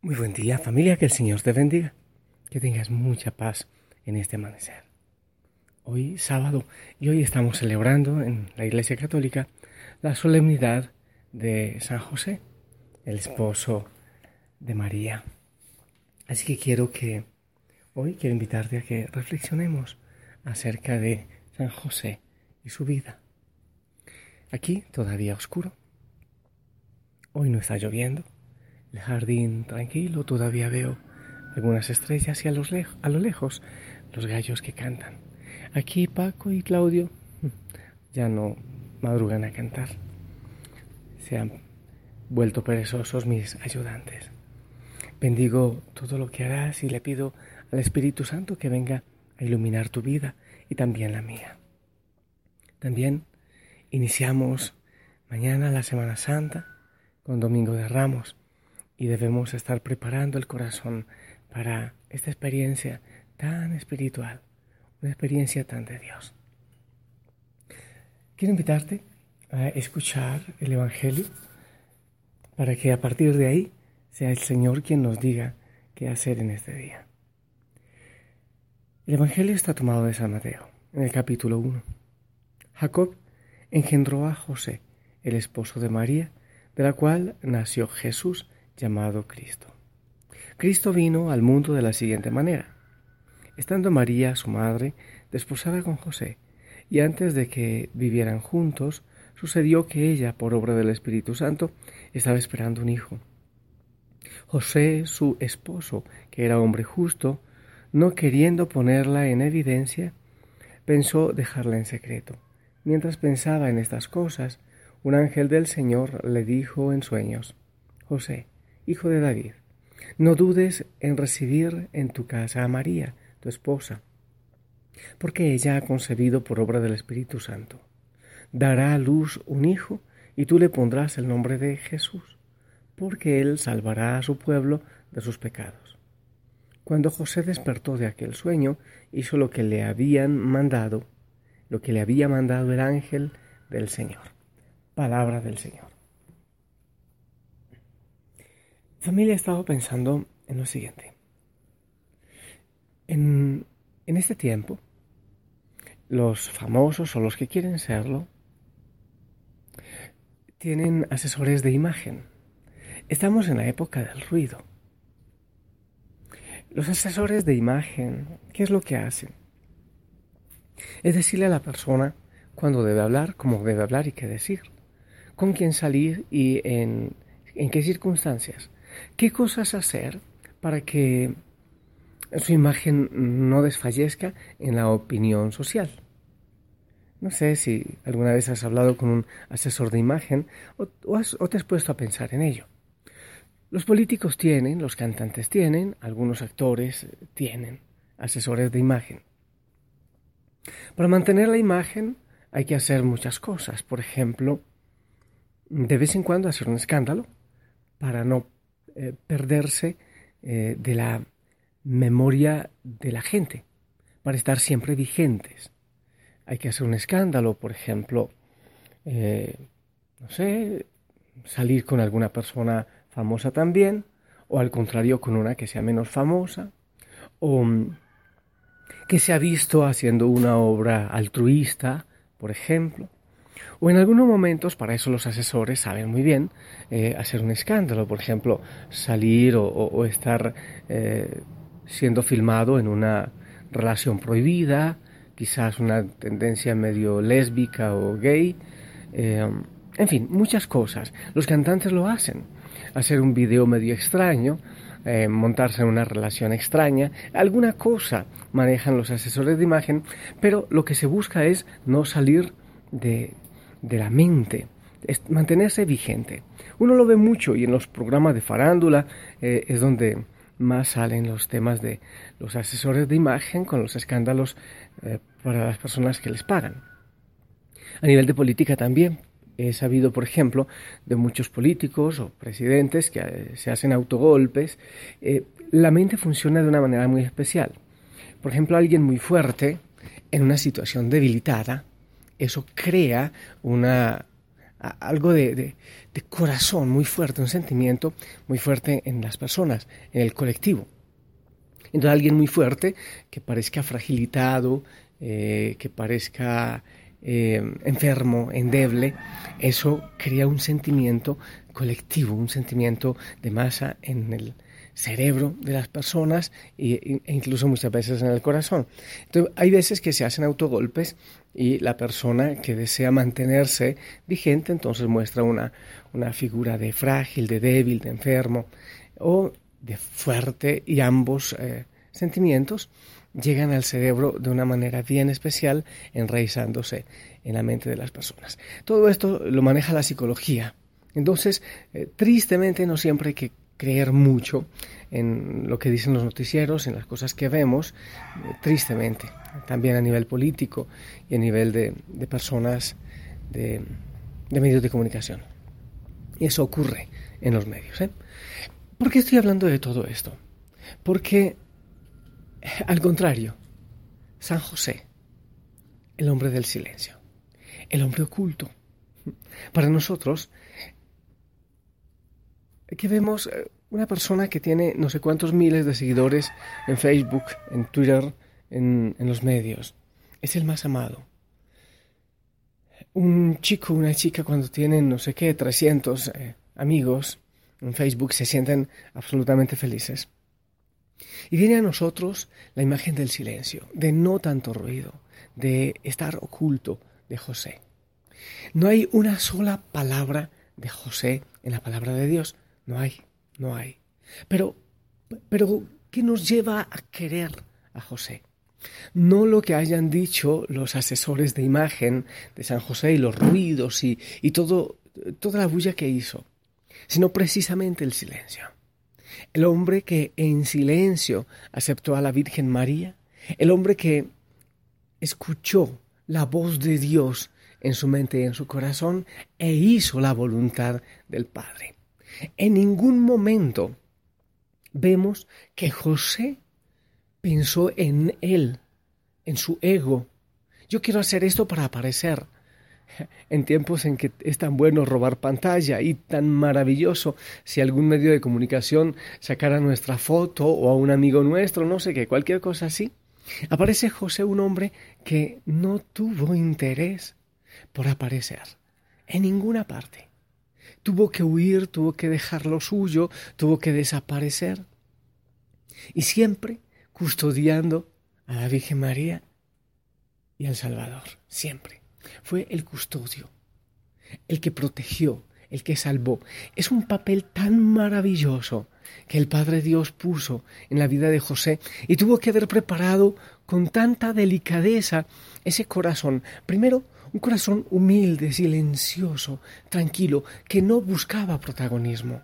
Muy buen día familia, que el Señor te bendiga, que tengas mucha paz en este amanecer. Hoy sábado y hoy estamos celebrando en la Iglesia Católica la solemnidad de San José, el esposo de María. Así que quiero que hoy quiero invitarte a que reflexionemos acerca de San José y su vida. Aquí todavía oscuro. Hoy no está lloviendo el jardín tranquilo, todavía veo algunas estrellas y a, los a lo lejos los gallos que cantan. Aquí Paco y Claudio ya no madrugan a cantar. Se han vuelto perezosos mis ayudantes. Bendigo todo lo que harás y le pido al Espíritu Santo que venga a iluminar tu vida y también la mía. También iniciamos mañana la Semana Santa con Domingo de Ramos y debemos estar preparando el corazón para esta experiencia tan espiritual, una experiencia tan de Dios. Quiero invitarte a escuchar el Evangelio para que a partir de ahí sea el Señor quien nos diga qué hacer en este día. El Evangelio está tomado de San Mateo, en el capítulo 1. Jacob engendró a José, el esposo de María, de la cual nació Jesús, llamado Cristo. Cristo vino al mundo de la siguiente manera. Estando María, su madre, desposada con José, y antes de que vivieran juntos, sucedió que ella, por obra del Espíritu Santo, estaba esperando un hijo. José, su esposo, que era hombre justo, no queriendo ponerla en evidencia, pensó dejarla en secreto. Mientras pensaba en estas cosas, un ángel del Señor le dijo en sueños, José, hijo de David, no dudes en recibir en tu casa a María, tu esposa, porque ella ha concebido por obra del Espíritu Santo. Dará a luz un hijo y tú le pondrás el nombre de Jesús, porque él salvará a su pueblo de sus pecados. Cuando José despertó de aquel sueño, hizo lo que le habían mandado, lo que le había mandado el ángel del Señor. Palabra del Señor. Familia, he estado pensando en lo siguiente. En, en este tiempo, los famosos o los que quieren serlo tienen asesores de imagen. Estamos en la época del ruido. Los asesores de imagen, ¿qué es lo que hacen? Es decirle a la persona cuándo debe hablar, cómo debe hablar y qué decir, con quién salir y en, en qué circunstancias. ¿Qué cosas hacer para que su imagen no desfallezca en la opinión social? No sé si alguna vez has hablado con un asesor de imagen o, te has puesto a pensar en ello. Los políticos tienen, los cantantes tienen, algunos actores tienen asesores de imagen. Para mantener la imagen hay que hacer muchas cosas. Por ejemplo, de vez en cuando hacer un escándalo para no eh, perderse eh, de la memoria de la gente, para estar siempre vigentes. Hay que hacer un escándalo, por ejemplo, eh, no sé, salir con alguna persona famosa también, o al contrario con una que sea menos famosa, o mm, que se ha visto haciendo una obra altruista, por ejemplo. O en algunos momentos, para eso los asesores saben muy bien eh, hacer un escándalo, por ejemplo, salir o, estar eh, siendo filmado en una relación prohibida, quizás una tendencia medio lésbica o gay, eh, en fin, muchas cosas. Los cantantes lo hacen, hacer un video medio extraño, montarse en una relación extraña, alguna cosa manejan los asesores de imagen, pero lo que se busca es no salir de, de la mente mantenerse vigente. Uno lo ve mucho y en los programas de farándula eh, es donde más salen los temas de los asesores de imagen con los escándalos eh, para las personas que les pagan. A nivel de política también. He sabido, por ejemplo, de muchos políticos o presidentes que eh, se hacen autogolpes. la mente funciona de una manera muy especial. Por ejemplo, alguien muy fuerte en una situación debilitada, eso crea una, algo de, corazón muy fuerte, un sentimiento muy fuerte en las personas, en el colectivo. Entonces alguien muy fuerte que parezca fragilitado, eh, que parezca eh, enfermo, endeble, eso crea un sentimiento colectivo, un sentimiento de masa en el, cerebro de las personas e, incluso muchas veces en el corazón. Entonces, hay veces que se hacen autogolpes y la persona que desea mantenerse vigente entonces muestra una, una figura de frágil, de débil, de enfermo o de fuerte y ambos eh, sentimientos llegan al cerebro de una manera bien especial, enraizándose en la mente de las personas. Todo esto lo maneja la psicología. Entonces, eh, tristemente no siempre que creer mucho en lo que dicen los noticieros, en las cosas que vemos, eh, tristemente, también a nivel político y a nivel de, personas de, medios de comunicación. Y eso ocurre en los medios. ¿eh? ¿Por qué estoy hablando de todo esto? Porque, al contrario, San José, el hombre del silencio, el hombre oculto, para nosotros Aquí vemos eh, una persona que tiene no sé cuántos miles de seguidores en Facebook, en Twitter, en, los medios. Es el más amado. Un chico, una chica cuando tienen no sé qué, 300 eh, amigos en Facebook se sienten absolutamente felices. Y viene a nosotros la imagen del silencio, de no tanto ruido, de estar oculto de José. No hay una sola palabra de José en la palabra de Dios. No hay, no hay. Pero, pero, ¿qué nos lleva a querer a José? No lo que hayan dicho los asesores de imagen de San José y los ruidos y, y todo, toda la bulla que hizo, sino precisamente el silencio. El hombre que en silencio aceptó a la Virgen María, el hombre que escuchó la voz de Dios en su mente y en su corazón e hizo la voluntad del Padre. En ningún momento vemos que José pensó en él, en su ego. Yo quiero hacer esto para aparecer. En tiempos en que es tan bueno robar pantalla y tan maravilloso si algún medio de comunicación sacara nuestra foto o a un amigo nuestro, no sé qué, cualquier cosa así, aparece José un hombre que no tuvo interés por aparecer en ninguna parte tuvo que huir, tuvo que dejar lo suyo, tuvo que desaparecer. Y siempre custodiando a la Virgen María y al Salvador, siempre. Fue el custodio, el que protegió, el que salvó. Es un papel tan maravilloso que el Padre Dios puso en la vida de José y tuvo que haber preparado con tanta delicadeza ese corazón. Primero, un corazón humilde, silencioso, tranquilo, que no buscaba protagonismo.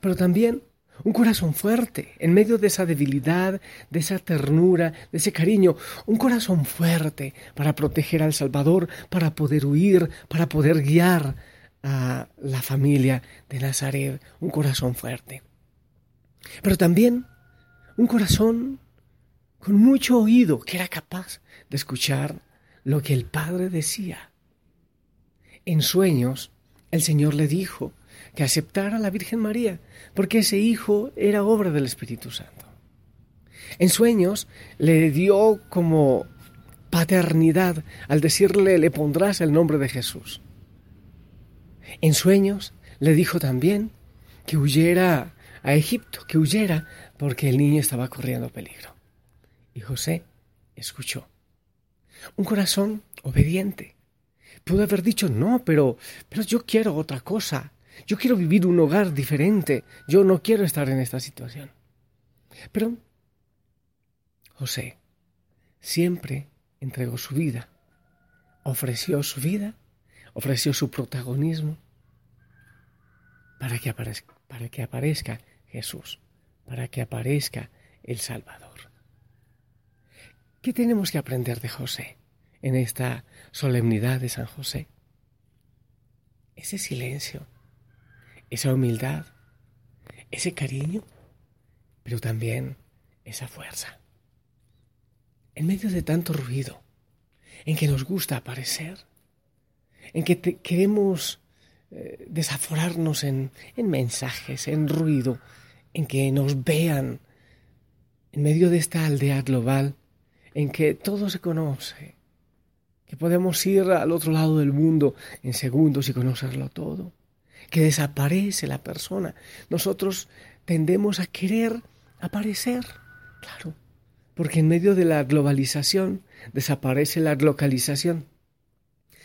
Pero también un corazón fuerte, en medio de esa debilidad, de esa ternura, de ese cariño, un corazón fuerte para proteger al Salvador, para poder huir, para poder guiar a la familia de Nazaret, un corazón fuerte. Pero también un corazón con mucho oído que era capaz de escuchar lo que el Padre decía. En sueños, el Señor le dijo que aceptara a la Virgen María, porque ese hijo era obra del Espíritu Santo. En sueños le dio como paternidad al decirle le pondrás el nombre de Jesús. En sueños le dijo también que huyera a Egipto, que huyera porque el niño estaba corriendo peligro. Y José escuchó. Un corazón obediente. Pudo haber dicho, no, pero, pero yo quiero otra cosa. Yo quiero vivir un hogar diferente. Yo no quiero estar en esta situación. Pero José siempre entregó su vida, ofreció su vida, ofreció su protagonismo para que aparezca, para que aparezca Jesús, para que aparezca el Salvador. ¿Qué tenemos que aprender de José en esta solemnidad de San José? Ese silencio, esa humildad, ese cariño, pero también esa fuerza. En medio de tanto ruido, en que nos gusta aparecer, en que queremos eh, desaforarnos en, en mensajes, en ruido, en que nos vean, en medio de esta aldea global, en que todo se conoce, que podemos ir al otro lado del mundo en segundos y conocerlo todo, que desaparece la persona. Nosotros tendemos a querer aparecer, claro, porque en medio de la globalización desaparece la localización,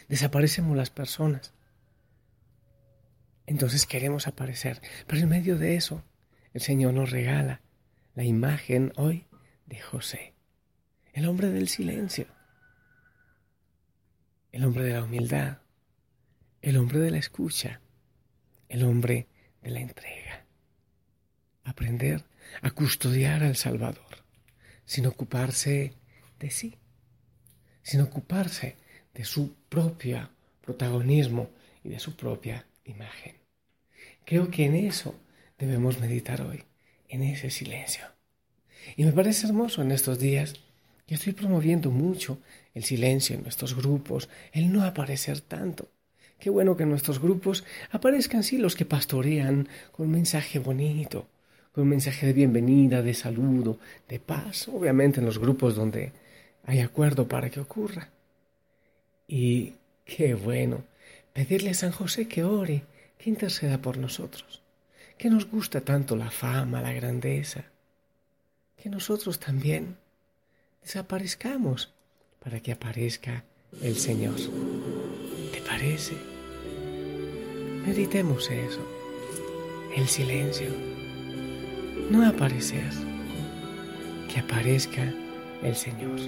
desaparecemos las personas. Entonces queremos aparecer, pero en medio de eso el Señor nos regala la imagen hoy de José, el hombre del silencio el hombre de la humildad, el hombre de la escucha, el hombre de la entrega. Aprender a custodiar al Salvador, sin ocuparse de sí, sin ocuparse de su propio protagonismo y de su propia imagen. Creo que en eso debemos meditar hoy, en ese silencio. Y me parece hermoso en estos días estoy promoviendo mucho el silencio en nuestros grupos, el no aparecer tanto. Qué bueno que en nuestros grupos aparezcan sí los que pastorean con un mensaje bonito, con un mensaje de bienvenida, de saludo, de paz, obviamente en los grupos donde hay acuerdo para que ocurra. Y qué bueno pedirle a San José que ore, que interceda por nosotros, que nos gusta tanto la fama, la grandeza, que nosotros también desaparezcamos para que aparezca el Señor. ¿Te parece? Meditemos eso. El silencio. No aparecer. Que aparezca el Señor.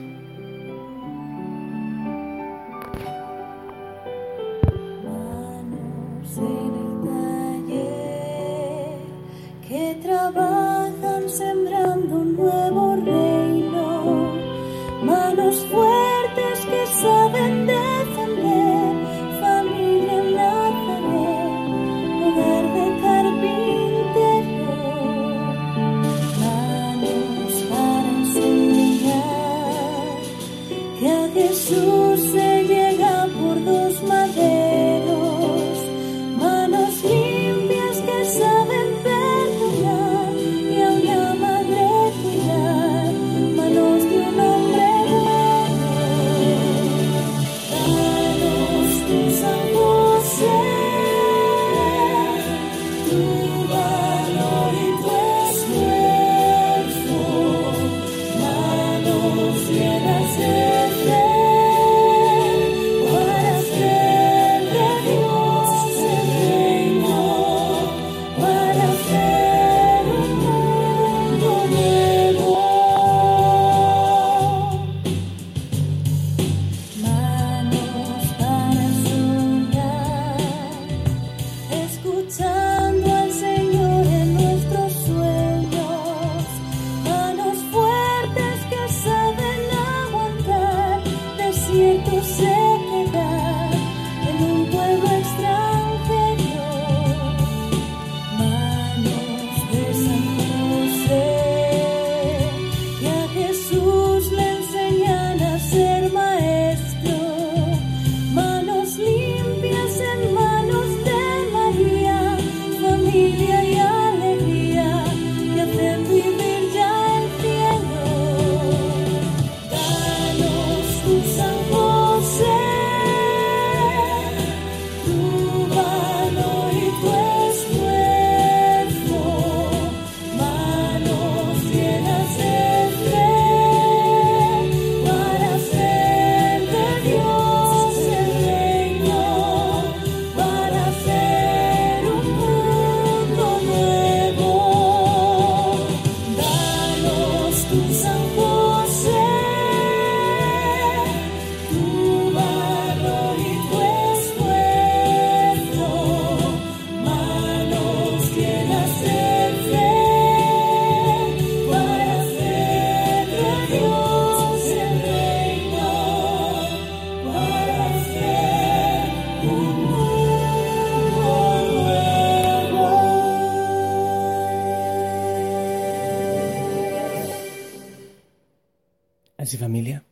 Así familia,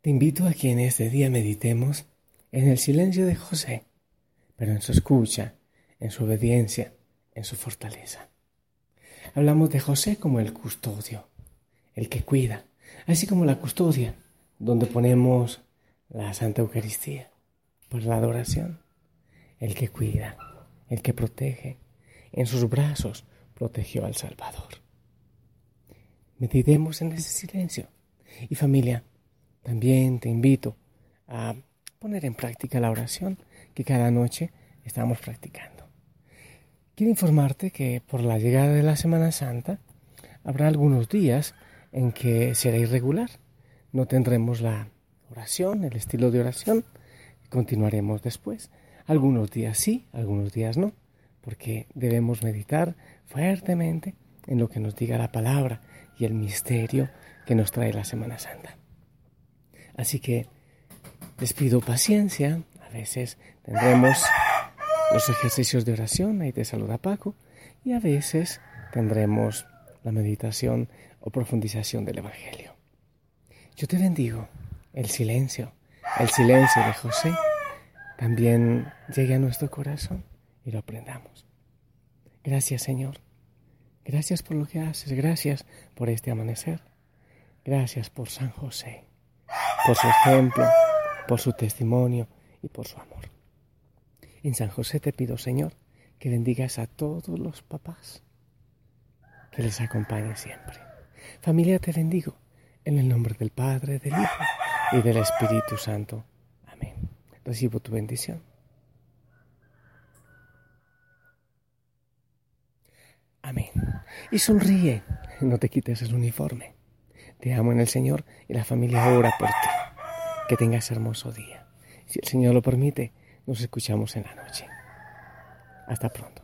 te invito a que en este día meditemos en el silencio de José, pero en su escucha, en su obediencia, en su fortaleza. Hablamos de José como el custodio, el que cuida, así como la custodia, donde ponemos la Santa Eucaristía, por la adoración, el que cuida, el que protege, en sus brazos protegió al Salvador. Meditemos en ese silencio. Y familia, también te invito a poner en práctica la oración que cada noche estamos practicando. Quiero informarte que por la llegada de la Semana Santa habrá algunos días en que será irregular. No tendremos la oración, el estilo de oración. Continuaremos después. Algunos días sí, algunos días no, porque debemos meditar fuertemente en lo que nos diga la palabra y el misterio que nos trae la Semana Santa. Así que les pido paciencia, a veces tendremos los ejercicios de oración, ahí te saluda Paco, y a veces tendremos la meditación o profundización del Evangelio. Yo te bendigo, el silencio, el silencio de José, también llegue a nuestro corazón y lo aprendamos. Gracias Señor, gracias por lo que haces, gracias por este amanecer, gracias por San José, por su ejemplo, por su testimonio y por su amor. En San José te pido Señor que bendigas a todos los papás, que les acompañe siempre. Familia te bendigo en el nombre del Padre, del Hijo y del Espíritu Santo. Amén. Recibo tu bendición. Amén. Y sonríe, no te quites el uniforme. Te amo en el Señor y la familia ora por ti. Que tengas hermoso día. Si el Señor lo permite, nos escuchamos en la noche. Hasta pronto.